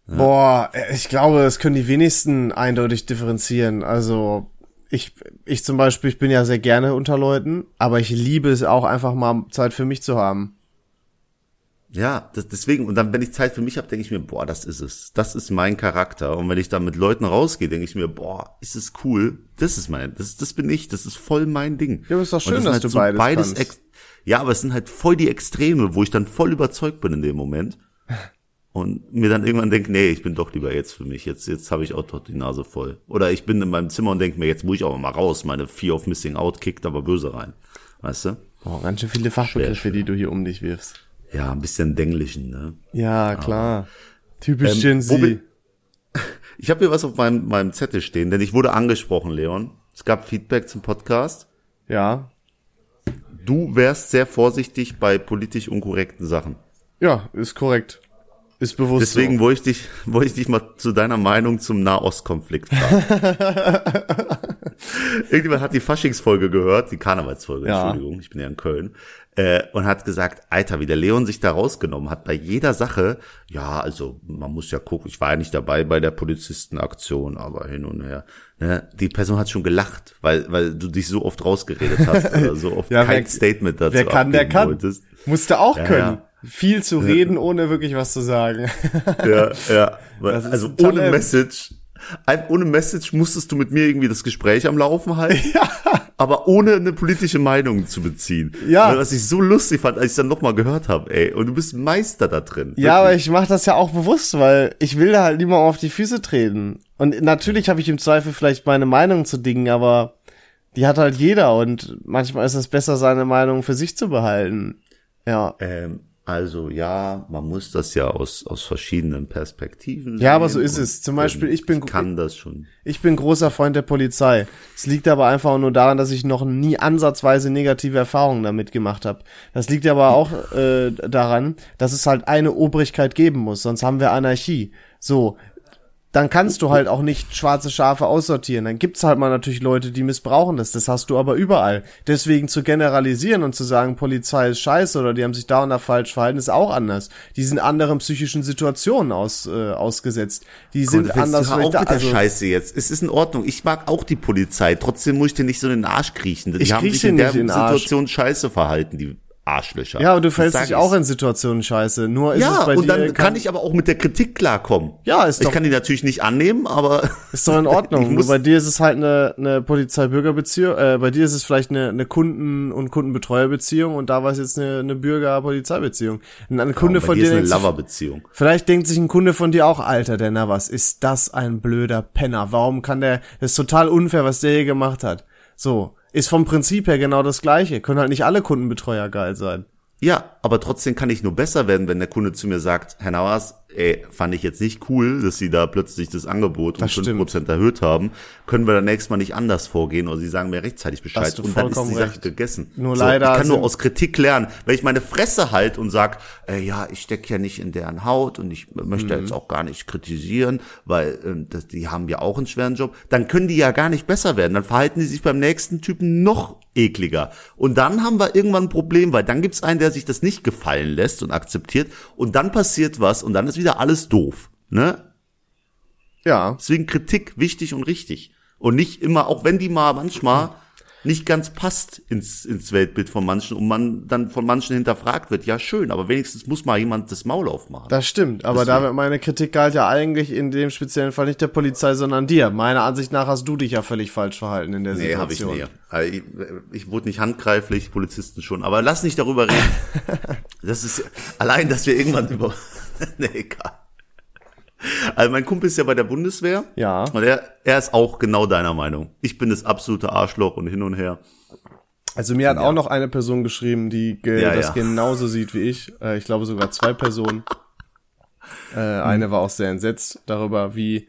Boah, äh, ich glaube, das können die wenigsten eindeutig differenzieren. Also ich, ich zum Beispiel, ich bin ja sehr gerne unter Leuten, aber ich liebe es auch einfach mal Zeit für mich zu haben. Ja, das, deswegen, und dann, wenn ich Zeit für mich habe, denke ich mir, boah, das ist es. Das ist mein Charakter. Und wenn ich dann mit Leuten rausgehe, denke ich mir, boah, ist es cool. Das ist mein, das, das bin ich, das ist voll mein Ding. Ja, aber ist doch schön, das dass du beides kannst. Ex ja, aber es sind halt voll die Extreme, wo ich dann voll überzeugt bin in dem Moment. Und mir dann irgendwann denke, nee, ich bin doch lieber jetzt für mich. Jetzt, jetzt habe ich auch doch die Nase voll. Oder ich bin in meinem Zimmer und denke mir, jetzt muss ich auch mal raus. Meine Fear of Missing Out kickt aber böse rein. Weißt du? Boah, ganz schön viele Fachbegriffe, die du hier um dich wirfst. Ja, ein bisschen Denglischen, ne? Ja, klar. Typisch Ähm, Gen Z. bin- Ich habe hier was auf meinem, meinem Zettel stehen, denn ich wurde angesprochen, Leon. Es gab Feedback zum Podcast. Ja. Du wärst sehr vorsichtig bei politisch unkorrekten Sachen. Ja, ist korrekt. Ist bewusst Deswegen so. wollte ich dich, wollte ich dich mal zu deiner Meinung zum Nahostkonflikt fragen. Irgendjemand hat die Faschingsfolge gehört, die Karnevalsfolge, Ja. Entschuldigung, ich bin ja in Köln, äh, und hat gesagt, Alter, wie der Leon sich da rausgenommen hat bei jeder Sache. Ja, also man muss ja gucken, ich war ja nicht dabei bei der Polizistenaktion, aber hin und her. Ne? Die Person hat schon gelacht, weil, weil du dich so oft rausgeredet hast oder so oft Ja, kein wer- Statement dazu Wer kann, der kann. wolltest. Musste auch Ja, können. ja. Viel zu reden, ohne wirklich was zu sagen. Ja, ja. Also ohne. Message. Ohne Message musstest du mit mir irgendwie das Gespräch am Laufen halten. Aber ohne eine politische Meinung zu beziehen. Ja. Was ich so lustig fand, als ich dann nochmal gehört habe, ey. Und du bist Meister da drin. Ja, aber Wirklich. ich mache das ja auch bewusst, weil ich will da halt niemand auf die Füße treten. Und natürlich habe ich im Zweifel vielleicht meine Meinung zu Dingen, aber die hat halt jeder und manchmal ist es besser, seine Meinung für sich zu behalten. Ja. Ähm, also ja, man muss das ja aus, aus verschiedenen Perspektiven Ja, aber so ist es. Zum Beispiel, ich bin- kann das schon. Ich bin großer Freund der Polizei. Es liegt aber einfach nur daran, dass ich noch nie ansatzweise negative Erfahrungen damit gemacht habe. Das liegt aber auch äh, daran, dass es halt eine Obrigkeit geben muss, sonst haben wir Anarchie. So, dann kannst du halt auch nicht schwarze Schafe aussortieren. Dann gibt's halt mal natürlich Leute, die missbrauchen das. Das hast du aber überall. Deswegen zu generalisieren und zu sagen, Polizei ist scheiße oder die haben sich da und da falsch verhalten, ist auch anders. Die sind anderen psychischen Situationen aus, äh, ausgesetzt. Die sind Und du anders auf da. mit der Also, Scheiße jetzt. Es ist in Ordnung. Ich mag auch die Polizei. Trotzdem muss ich dir nicht so in den Arsch kriechen. Die Ich haben sich dir in der. Situation scheiße verhalten, die Arschlöcher. Ja, aber du fällst dich ich. auch in Situationen scheiße. Nur ist es Ja, bei und dir dann kann ich aber auch mit der Kritik klarkommen. Ja, ist Ich doch- kann die natürlich nicht annehmen, aber ist doch in ich Ordnung. Nur bei dir ist es halt eine, eine Polizei-Bürger-Beziehung. Äh, bei dir ist es vielleicht eine, eine Kunden- und Kundenbetreuer-Beziehung und da war es jetzt eine, eine Bürger-Polizei-Beziehung. Und ein Kunde bei von dir dir ist eine Lover-Beziehung. vielleicht denkt sich ein Kunde von dir auch, Alter, der na was, ist das ein blöder Penner? Warum kann der, das ist total unfair, was der hier gemacht hat. So. Ist vom Prinzip her genau das Gleiche. Können halt nicht alle Kundenbetreuer geil sein. Ja, aber trotzdem kann ich nur besser werden, wenn der Kunde zu mir sagt, Herr Nauers, ey, fand ich jetzt nicht cool, dass Sie da plötzlich das Angebot um Das stimmt. 5% erhöht haben. Können wir dann nächstes Mal nicht anders vorgehen oder Sie sagen mir rechtzeitig Bescheid und dann ist die Sache recht. gegessen. Nur so, leider Ich kann nur aus Kritik lernen. Wenn ich meine Fresse halt und sag, äh, ja, ich stecke ja nicht in deren Haut und ich möchte Mhm. jetzt auch gar nicht kritisieren, weil ähm, das, die haben ja auch einen schweren Job, dann können die ja gar nicht besser werden. Dann verhalten die sich beim nächsten Typen noch ekliger. Und dann haben wir irgendwann ein Problem, weil dann gibt's einen, der sich das nicht gefallen lässt und akzeptiert und dann passiert was und dann ist wieder alles doof. Ne? Ja. Deswegen Kritik wichtig und richtig. Und nicht immer, auch wenn die mal manchmal nicht ganz passt ins, ins Weltbild von manchen und man dann von manchen hinterfragt wird. Ja, schön, aber wenigstens muss mal jemand das Maul aufmachen. Das stimmt, aber Deswegen. da wird meine Kritik galt ja eigentlich in dem speziellen Fall nicht der Polizei, sondern dir. Meiner Ansicht nach hast du dich ja völlig falsch verhalten in der Nee, habe ich Situation. nie. Also ich, ich wurde nicht handgreiflich, Polizisten schon. Aber lass nicht darüber reden. das ist allein, dass wir irgendwann über. nee, egal. Also mein Kumpel ist ja bei der Bundeswehr. Ja. Und er, er ist auch genau deiner Meinung. Ich bin das absolute Arschloch und hin und her. Also mir hat auch noch eine Person geschrieben, die ge Ja, das ja. genauso sieht wie ich. Äh, ich glaube sogar zwei Personen. Äh, eine war auch sehr entsetzt darüber, wie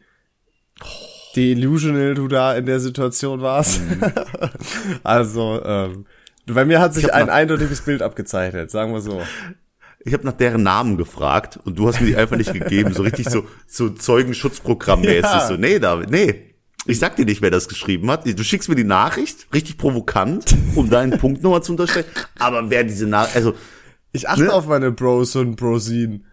delusional du da in der Situation warst. also, ähm, bei mir hat sich ein eindeutiges Bild abgezeichnet, sagen wir so. Ich habe nach deren Namen gefragt und du hast mir die einfach nicht gegeben. So richtig so, so Zeugenschutzprogrammmäßig. Ja. So, nee, David, nee. Ich sag dir nicht, wer das geschrieben hat. Du schickst mir die Nachricht, richtig provokant, um deinen Punkt nochmal zu unterstreichen. Aber wer diese Nachricht, also, Ich achte Ne? auf meine Bros und Brosinen.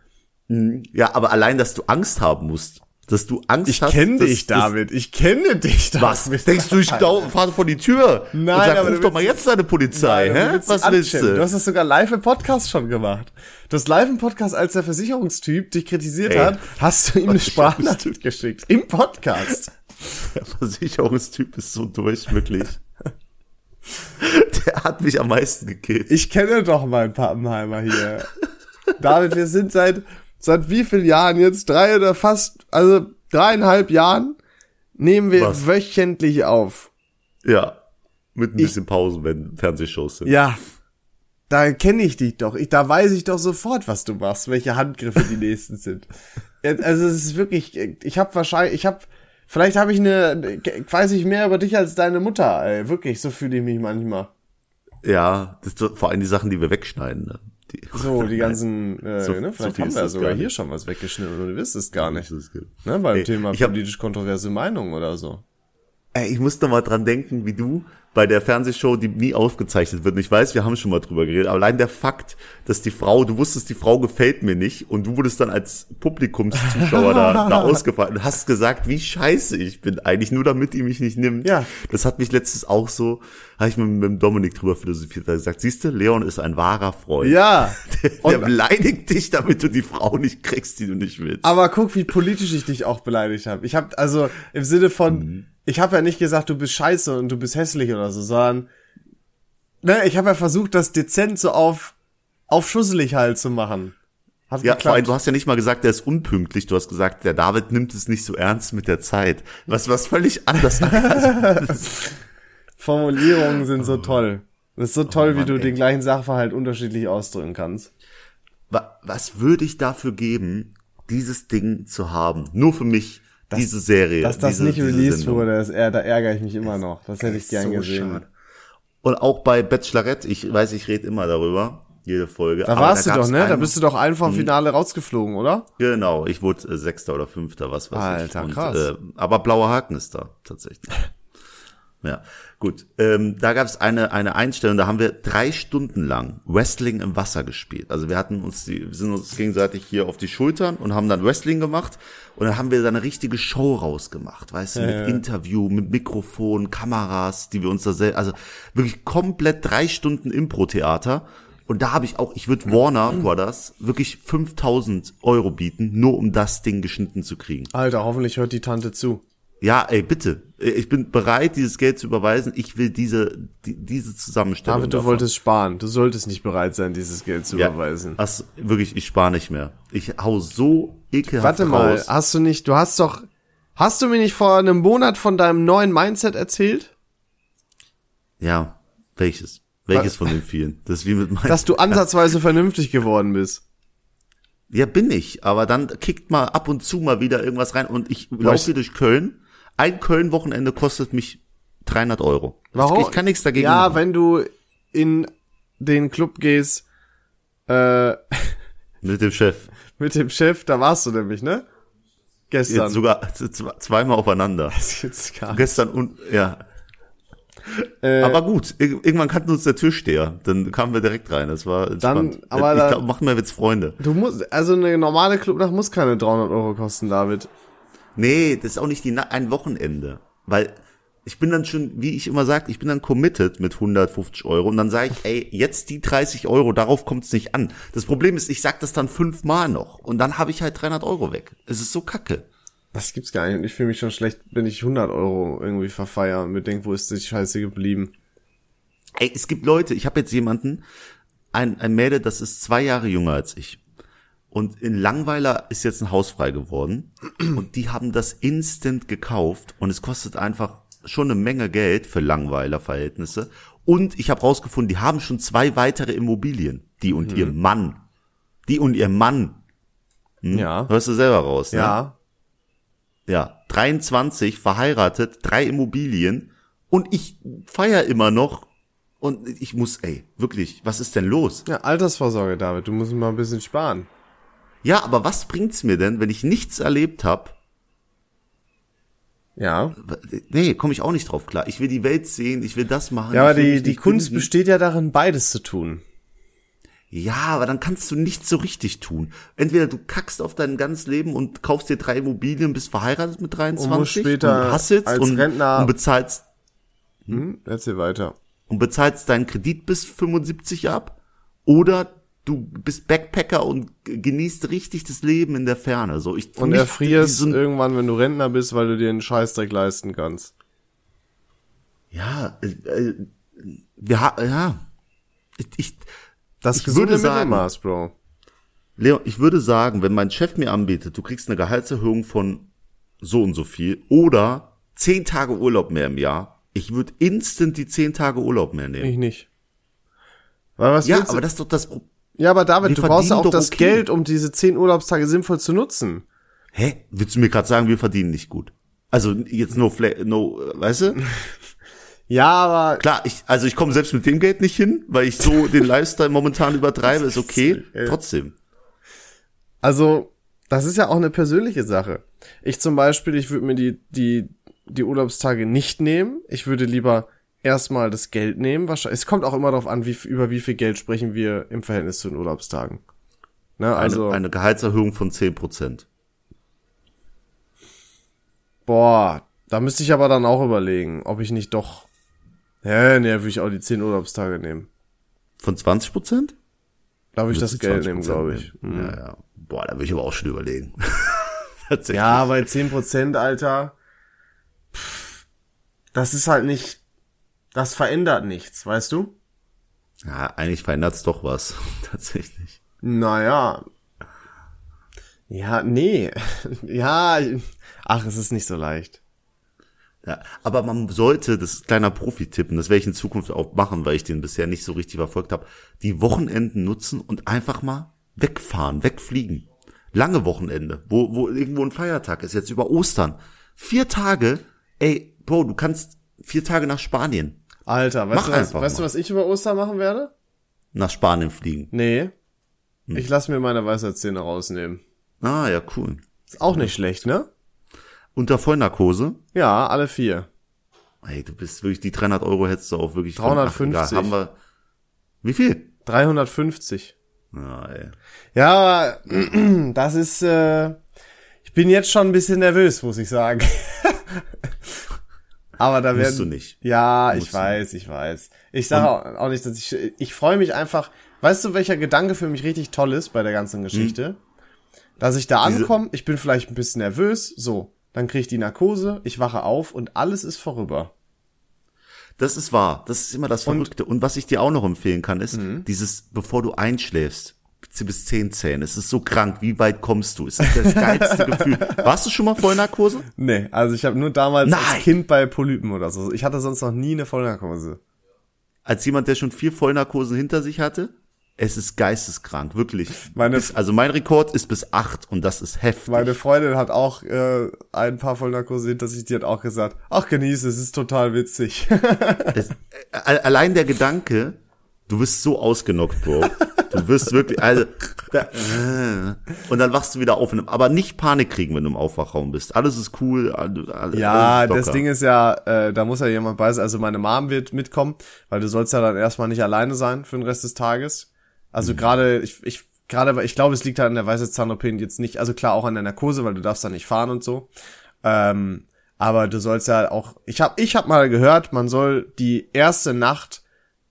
ja, aber allein, dass du Angst haben musst. Dass du Angst Ich hast. kenne dass- dich, dass- David. Ich kenne dich, David. Was? Denkst du, ich fahre vor die Tür? Nein, und sag, aber ruf doch mal jetzt deine Polizei, Nein, hä? Was willst. Du du? hast das sogar live im Podcast schon gemacht. Du hast live im Podcast, als der Versicherungstyp dich kritisiert Ey. hat, hast du ihm eine Sprachnachricht geschickt. Im Podcast. Der Versicherungstyp ist so durch, wirklich. Der hat mich am meisten gekillt. Ich kenne doch meinen Pappenheimer hier. David, wir sind seit, seit wie vielen Jahren jetzt? Drei oder fast, also dreieinhalb Jahren nehmen wir Was? wöchentlich auf. Ja. Mit ein bisschen Pausen, wenn Fernsehshows sind. Ja. Da kenne ich dich doch. Ich, da weiß ich doch sofort, was du machst, welche Handgriffe die nächsten sind. Also es ist wirklich, ich habe wahrscheinlich, ich habe, vielleicht habe ich eine, weiß ich mehr über dich als deine Mutter. Ey. Wirklich, so fühle ich mich manchmal. Ja, das ist vor allem die Sachen, die wir wegschneiden. Ne? Die, So, die ganzen, äh, So- ne, so vielleicht viel haben wir sogar gar hier schon was weggeschnitten und du wisst es gar nicht. Ne, beim Ey, Thema ich hab- politisch kontroverse Meinung oder so. Ey, ich muss noch mal dran denken, wie du bei der Fernsehshow, die nie aufgezeichnet wird. Und ich weiß, wir haben schon mal drüber geredet, aber allein der Fakt, dass die Frau, du wusstest, die Frau gefällt mir nicht und du wurdest dann als Publikumszuschauer da, da ausgefragt und hast gesagt, wie scheiße ich bin, eigentlich nur damit die mich nicht nimmt. Ja. Das hat mich letztes auch so, habe ich mit, mit dem Dominik drüber philosophiert, da gesagt, siehst du, Leon ist ein wahrer Freund. Ja. Der, der beleidigt dich, damit du die Frau nicht kriegst, die du nicht willst. Aber guck, wie politisch ich dich auch beleidigt habe. Ich habe also im Sinne von, Mhm. Ich habe ja nicht gesagt, du bist scheiße und du bist hässlich oder so, sondern ne, ich habe ja versucht, das dezent so auf auf schusselig halt zu machen. Hat Ja, vor allem, geklappt. du hast ja nicht mal gesagt, der ist unpünktlich. Du hast gesagt, der David nimmt es nicht so ernst mit der Zeit. Was, was völlig anders. Formulierungen sind so toll. Das ist so toll, wie Oh Mann, du ey. den gleichen Sachverhalt unterschiedlich ausdrücken kannst. Wa- was würde ich dafür geben, dieses Ding zu haben? Nur für mich, diese Serie. Dass das diese, nicht released wurde, das, da ärgere ich mich immer noch. Das hätte ich gern so gesehen. schade. Und auch bei Bachelorette, ich weiß, ich rede immer darüber, jede Folge. Da warst du gab's doch, ne? Da bist du doch einfach im Finale rausgeflogen, oder? Genau, ich wurde äh, Sechster oder Fünfter, was weiß Alter, ich. Und, krass. Äh, aber blauer Haken ist da, tatsächlich. Ja, gut. Ähm, da gab es eine, eine Einstellung, da haben wir drei Stunden lang Wrestling im Wasser gespielt. Also wir hatten uns, die, wir sind uns gegenseitig hier auf die Schultern und haben dann Wrestling gemacht. Und dann haben wir da eine richtige Show rausgemacht, weißt du, mit Interview, mit Mikrofon, Kameras, die wir uns da selbst, also wirklich komplett drei Stunden Impro-Theater. Und da habe ich auch, ich würde Warner Brothers wirklich 5000 Euro bieten, nur um das Ding geschnitten zu kriegen. Alter, hoffentlich hört die Tante zu. Ja, ey, bitte. Ich bin bereit, dieses Geld zu überweisen. Ich will diese, die, diese Zusammenstellung. David, du davon. wolltest sparen. Du solltest nicht bereit sein, dieses Geld zu ja, überweisen. Das, wirklich, ich spare nicht mehr. Ich hau so ekelhaft Warte mal, raus. hast du nicht, du hast doch, hast du mir nicht vor einem Monat von deinem neuen Mindset erzählt? Ja, welches? Welches von den vielen? Das ist wie mit meinem. Dass du ansatzweise vernünftig geworden bist. Ja, bin ich. Aber dann kickt mal ab und zu mal wieder irgendwas rein und ich laufe hier durch Köln. Ein Köln-Wochenende kostet mich 300 Euro. Warum? Ich kann nichts dagegen Ja, machen. wenn du in den Club gehst, äh, Mit dem Chef. mit dem Chef, da warst du nämlich, ne? Gestern. Jetzt sogar zweimal aufeinander. Gestern und, ja. Äh, Aber gut, ir- irgendwann kannte uns der Türsteher. Dann kamen wir direkt rein. Das war entspannt. aber ich da- glaub, machen wir jetzt Freunde. Du musst, also eine normale Clubnacht muss keine 300 Euro kosten, David. Nee, das ist auch nicht die Na ein Wochenende. Weil ich bin dann schon, wie ich immer sage, ich bin dann committed mit 150 Euro und dann sage ich, ey, jetzt die 30 Euro, darauf kommt es nicht an. Das Problem ist, ich sag das dann fünfmal noch und dann habe ich halt 300 Euro weg. Es ist so kacke. Das gibt's gar nicht. Und ich fühle mich schon schlecht, wenn ich 100 Euro irgendwie verfeiere und mir denke, wo ist die Scheiße geblieben? Ey, es gibt Leute, ich habe jetzt jemanden, ein, ein Mädel, das ist zwei Jahre jünger als ich. Und in Langweiler ist jetzt ein Haus frei geworden. Und die haben das instant gekauft. Und es kostet einfach schon eine Menge Geld für Langweiler-Verhältnisse. Und ich habe rausgefunden, die haben schon zwei weitere Immobilien. Die und ihr Mann. Die und ihr Mann. Hm? Ja. Hörst du selber raus, ne? Ja. Ja. 23, verheiratet, drei Immobilien. Und ich feier immer noch. Und ich muss, ey, wirklich, was ist denn los? Ja, Altersvorsorge, David. Du musst mal ein bisschen sparen. Ja, aber was bringt's mir denn, wenn ich nichts erlebt habe? Ja. Nee, komme ich auch nicht drauf klar. Ich will die Welt sehen, ich will das machen. Ja, aber die, die Kunst binden. besteht ja darin, beides zu tun. Ja, aber dann kannst du nichts so richtig tun. Entweder du kackst auf dein ganzes Leben und kaufst dir drei Immobilien, bist verheiratet mit 23 Und und hasselst als und, Rentner- und bezahlst Hm? Erzähl weiter. und bezahlst deinen Kredit bis 75 ab oder du bist Backpacker und genießt richtig das Leben in der Ferne. So ich Und erfrierst irgendwann, wenn du Rentner bist, weil du dir einen Scheißdreck leisten kannst. Ja, äh, äh, wir ha ja. Ich, ich, Das Ich gesunde würde sagen- Mittelmaß, Bro. Leon, ich würde sagen, wenn mein Chef mir anbietet, du kriegst eine Gehaltserhöhung von so und so viel oder zehn Tage Urlaub mehr im Jahr, ich würde instant die zehn Tage Urlaub mehr nehmen. Ich nicht. Weil was ja, aber das ist doch das Pro ja, aber David, wir du brauchst ja auch das okay. Geld, um diese zehn Urlaubstage sinnvoll zu nutzen. Hä? Willst du mir gerade sagen, wir verdienen nicht gut? Also jetzt no fla no, weißt du? Ja, aber Klar, ich also ich komme selbst mit dem Geld nicht hin, weil ich so den Lifestyle momentan übertreibe, ist okay. Trotzdem. Also, das ist ja auch eine persönliche Sache. Ich zum Beispiel, ich würde mir die, die, die Urlaubstage nicht nehmen. Ich würde lieber erstmal das Geld nehmen. Wahrscheinlich. Es kommt auch immer darauf an, wie, über wie viel Geld sprechen wir im Verhältnis zu den Urlaubstagen. Ne, also, Eine, eine Gehaltserhöhung von 10 Prozent. boah, da müsste ich aber dann auch überlegen, ob ich nicht doch, ja, nee, würde ich auch die 10 Urlaubstage nehmen. Von 20 Prozent? Da würde ich das Geld 20% nehmen, glaube ich. Mhm. Ja, ja. Boah, da würde ich aber auch schon überlegen. Tatsächlich. Ja, bei 10%, Alter, pff, das ist halt nicht, das verändert nichts, weißt du? Ja, eigentlich verändert's doch was. Tatsächlich. Naja. Ja, nee. Ja, ach, es ist nicht so leicht. Ja, aber man sollte, das ist ein kleiner Profi-Tipp, und das werde ich in Zukunft auch machen, weil ich den bisher nicht so richtig verfolgt habe, die Wochenenden nutzen und einfach mal wegfahren, wegfliegen. Lange Wochenende, wo, wo irgendwo ein Feiertag ist, jetzt über Ostern. Vier Tage, ey, Bro, du kannst vier Tage nach Spanien, Alter, weißt, Mach du, was, weißt du, was ich über Ostern machen werde? nach Spanien fliegen. Nee. Hm. Ich lass mir meine Weisheitszähne rausnehmen. Ah, ja, cool. Ist auch nicht schlecht, ne? Unter Vollnarkose, Ja, alle vier. ey, du bist wirklich, die 300 Euro hättest du auch wirklich von- 350. Ach, egal, haben wir, wie viel? 350. Ja, ey. Ja, das ist, äh, ich bin jetzt schon ein bisschen nervös, muss ich sagen. aber da Musst werden, du nicht. Ja, ich Musst du weiß, ich weiß. Ich sage auch, nicht, dass ich, ich freue mich einfach, weißt du, welcher Gedanke für mich richtig toll ist bei der ganzen Geschichte? Dass ich da Diese- ankomme, ich bin vielleicht ein bisschen nervös, so, dann kriege ich die Narkose, ich wache auf und alles ist vorüber. Das ist wahr. Das ist immer das Verrückte. Und, was ich dir auch noch empfehlen kann, ist dieses, bevor du einschläfst, bis zehn zählen. Es ist so krank. Wie weit kommst du? Es ist das geilste Gefühl. Warst du schon mal Vollnarkose? Nee, also ich habe nur damals Nein. als Kind bei Polypen oder so. Ich hatte sonst noch nie eine Vollnarkose. Als jemand, der schon vier Vollnarkosen hinter sich hatte? Es ist geisteskrank, wirklich. Meine- bis, also mein Rekord ist bis acht und das ist heftig. Meine Freundin hat auch äh, ein paar Vollnarkose hinter sich, die hat auch gesagt, ach genieße, es ist total witzig. Es, äh, allein der Gedanke, du wirst so ausgenockt, Bro. Du wirst wirklich, also, da, äh, und dann wachst du wieder auf, aber nicht Panik kriegen, wenn du im Aufwachraum bist. Alles ist cool. Alles, ja, ist das. Ding ist ja, äh, da muss ja jemand bei sein. Also meine Mom wird mitkommen, weil du sollst ja dann erstmal nicht alleine sein für den Rest des Tages. Also gerade, ich, ich, gerade, weil ich glaube, es liegt halt an der Weisheitszahn-OP jetzt nicht, also klar auch an der Narkose, weil du darfst da nicht fahren und so. Ähm, Aber du sollst ja auch, ich hab, ich hab mal gehört, man soll die erste Nacht,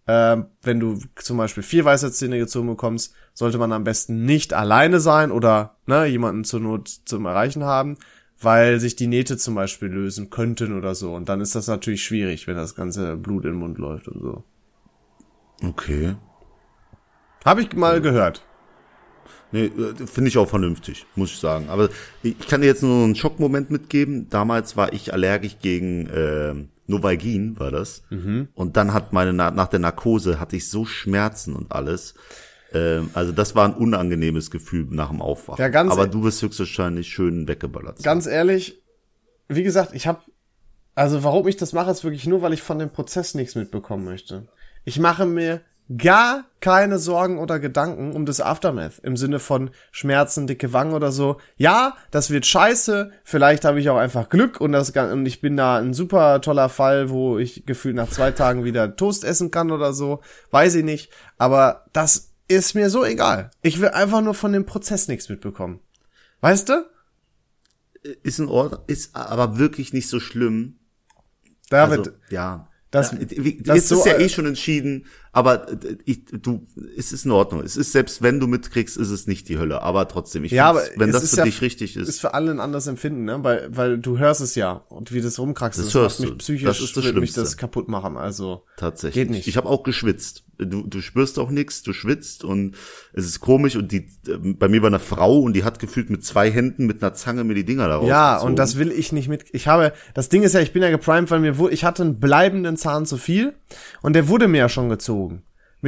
äh, wenn du zum Beispiel vier Weisheitszähne gezogen bekommst, sollte man am besten nicht alleine sein oder ne, jemanden zur Not zum Erreichen haben, weil sich die Nähte zum Beispiel lösen könnten oder so. Und dann ist das natürlich schwierig, wenn das ganze Blut in den Mund läuft und so. Okay. Habe ich mal gehört. Nee, äh, finde ich auch vernünftig, muss ich sagen. Aber ich kann dir jetzt nur einen Schockmoment mitgeben. Damals war ich allergisch gegen äh, Novalgin, war das. Mhm. Und dann hat meine, nach der Narkose hatte ich so Schmerzen und alles. Ähm, also das war ein unangenehmes Gefühl nach dem Aufwachen. Ja, ganz Aber e- du wirst höchstwahrscheinlich schön weggeballert. Ganz ehrlich, wie gesagt, ich habe, also warum ich das mache, ist wirklich nur, weil ich von dem Prozess nichts mitbekommen möchte. Ich mache mir gar keine Sorgen oder Gedanken um das Aftermath im Sinne von Schmerzen, dicke Wangen oder so. Ja, das wird scheiße. Vielleicht habe ich auch einfach Glück und das und ich bin da ein super toller Fall, wo ich gefühlt nach zwei Tagen wieder Toast essen kann oder so. Weiß ich nicht. Aber das ist mir so egal. Ich will einfach nur von dem Prozess nichts mitbekommen. Weißt du? Ist in Ordnung, ist aber wirklich nicht so schlimm. David, Also, ja. Das- ja, das jetzt so, ist ja äh, eh schon entschieden, aber äh, ich, du, es ist in Ordnung. Es ist selbst wenn du mitkriegst, ist es nicht die Hölle. Aber trotzdem, ich Ja, aber wenn das für ja- dich richtig ist, ist für alle ein anderes Empfinden, ne? Weil, weil du hörst es ja und wie das rumkraxelt, Das das, hörst macht mich psychisch, Das ist das wird mich Schlimmste. das kaputt machen. Also tatsächlich. geht nicht. Ich habe auch geschwitzt. Du, du spürst auch nichts, du schwitzt und es ist komisch und die äh, bei mir war eine Frau und die hat gefühlt mit zwei Händen mit einer Zange mir die Dinger daraus ja, und das will ich nicht mit. Ich habe, das Ding ist ja, ich bin ja geprimed, weil mir wurde, ich hatte einen bleibenden Zahn zu viel und der wurde mir ja schon gezogen.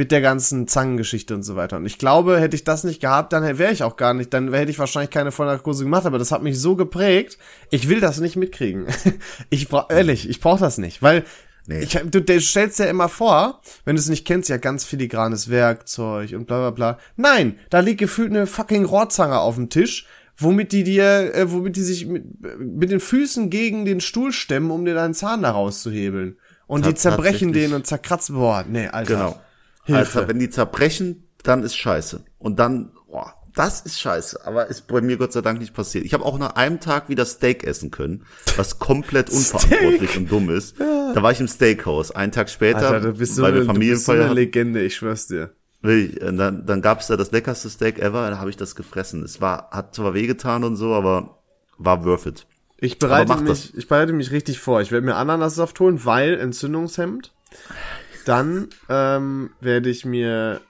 Mit der ganzen Zangengeschichte und so weiter. Und ich glaube, hätte ich das nicht gehabt, dann wäre ich auch gar nicht, dann hätte ich wahrscheinlich keine Vollnarkose gemacht, aber das hat mich so geprägt, ich will das nicht mitkriegen. Ich brauch, ehrlich, ich brauch das nicht, weil Nee. ich, du, du stellst dir immer vor, wenn du es nicht kennst, ja ganz filigranes Werkzeug und bla bla bla. Nein, da liegt gefühlt eine fucking Rohrzange auf dem Tisch, womit die dir, äh, womit die sich mit, mit den Füßen gegen den Stuhl stemmen, um dir deinen Zahn da rauszuhebeln. Und die zerbrechen den und zerkratzen. Boah, nee, Alter. Genau. Hilfe. Also, wenn die zerbrechen, dann ist scheiße. Und dann, boah, das ist scheiße. Aber ist bei mir Gott sei Dank nicht passiert. Ich habe auch nach einem Tag wieder Steak essen können, was komplett unverantwortlich und dumm ist. Da war ich im Steakhouse. Einen Tag später Alter, du bist so, bei eine, der du bist so Familienfeier. eine Legende, ich schwör's dir. Und dann, dann gab's da das leckerste Steak ever, da habe ich das gefressen. Es war, hat zwar wehgetan und so, aber war worth it. Ich bereite mich, ich bereite mich richtig vor. Ich werde mir Ananassaft holen, weil Entzündungshemd. Dann ähm, werde ich mir,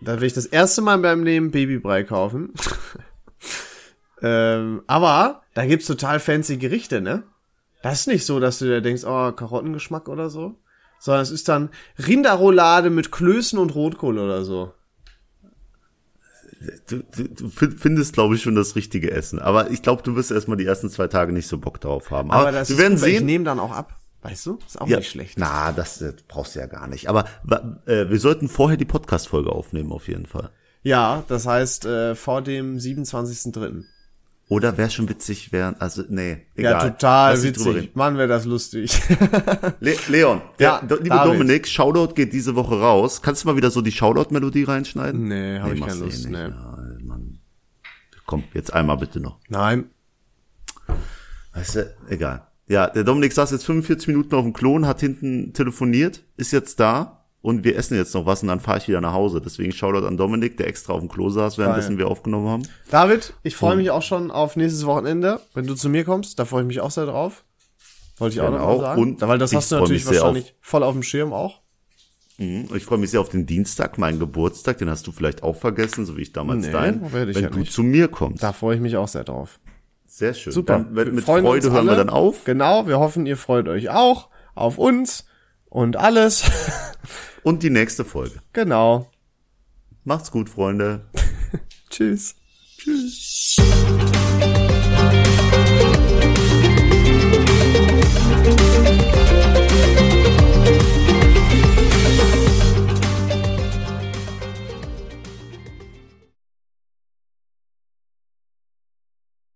da werde ich das erste Mal in meinem Leben Babybrei kaufen. ähm, aber da gibt's total fancy Gerichte, ne? Das ist nicht so, dass du dir denkst, oh, Karottengeschmack oder so. Sondern es ist dann Rinderroulade mit Klößen und Rotkohl oder so. Du, du, du fin- findest, glaube ich, schon das richtige Essen. Aber ich glaube, du wirst erstmal die ersten zwei Tage nicht so Bock drauf haben. Aber, das wir werden gut, weil Ich sehen. nehme dann auch ab. Weißt du? Ist auch Ja, nicht schlecht. Na, das, äh, brauchst du ja gar nicht. Aber äh, wir sollten vorher die Podcast-Folge aufnehmen, auf jeden Fall. Ja, das heißt, äh, vor dem 27.3. Oder wäre schon witzig, wären, also, nee, Ja, egal. total Lass witzig. Mann, wäre das lustig. Le Leon, Ja, der, liebe David. Dominik, Shoutout geht diese Woche raus. Kannst du mal wieder so die Shoutout-Melodie reinschneiden? Nee, hab ich machst keine du Lust, nicht. nee. Ja, Mann. Komm, jetzt einmal bitte noch. Nein. Weißt du, egal. Ja, der Dominik saß jetzt 45 Minuten auf dem Klon, hat hinten telefoniert, ist jetzt da und wir essen jetzt noch was und dann fahre ich wieder nach Hause. Deswegen Shoutout an Dominik, der extra auf dem Klo saß, währenddessen Geil. wir aufgenommen haben. David, ich freue mich auch schon auf nächstes Wochenende, wenn du zu mir kommst. Da freue ich mich auch sehr drauf. Wollte ich auch Ja, noch mal sagen. Und Weil das hast du natürlich wahrscheinlich voll auf dem Schirm auch. Mhm. Ich freue mich sehr auf den Dienstag, meinen Geburtstag, den hast du vielleicht auch vergessen, so wie ich damals Nee, dein, werde ich wenn ja du nicht. zu mir kommst. Da freue ich mich auch sehr drauf. Sehr schön. Super. Dann, mit mit Freude hören wir dann auf. Genau, wir hoffen, ihr freut euch auch auf uns und alles. Und die nächste Folge. genau. Macht's gut, Freunde. Tschüss. Tschüss.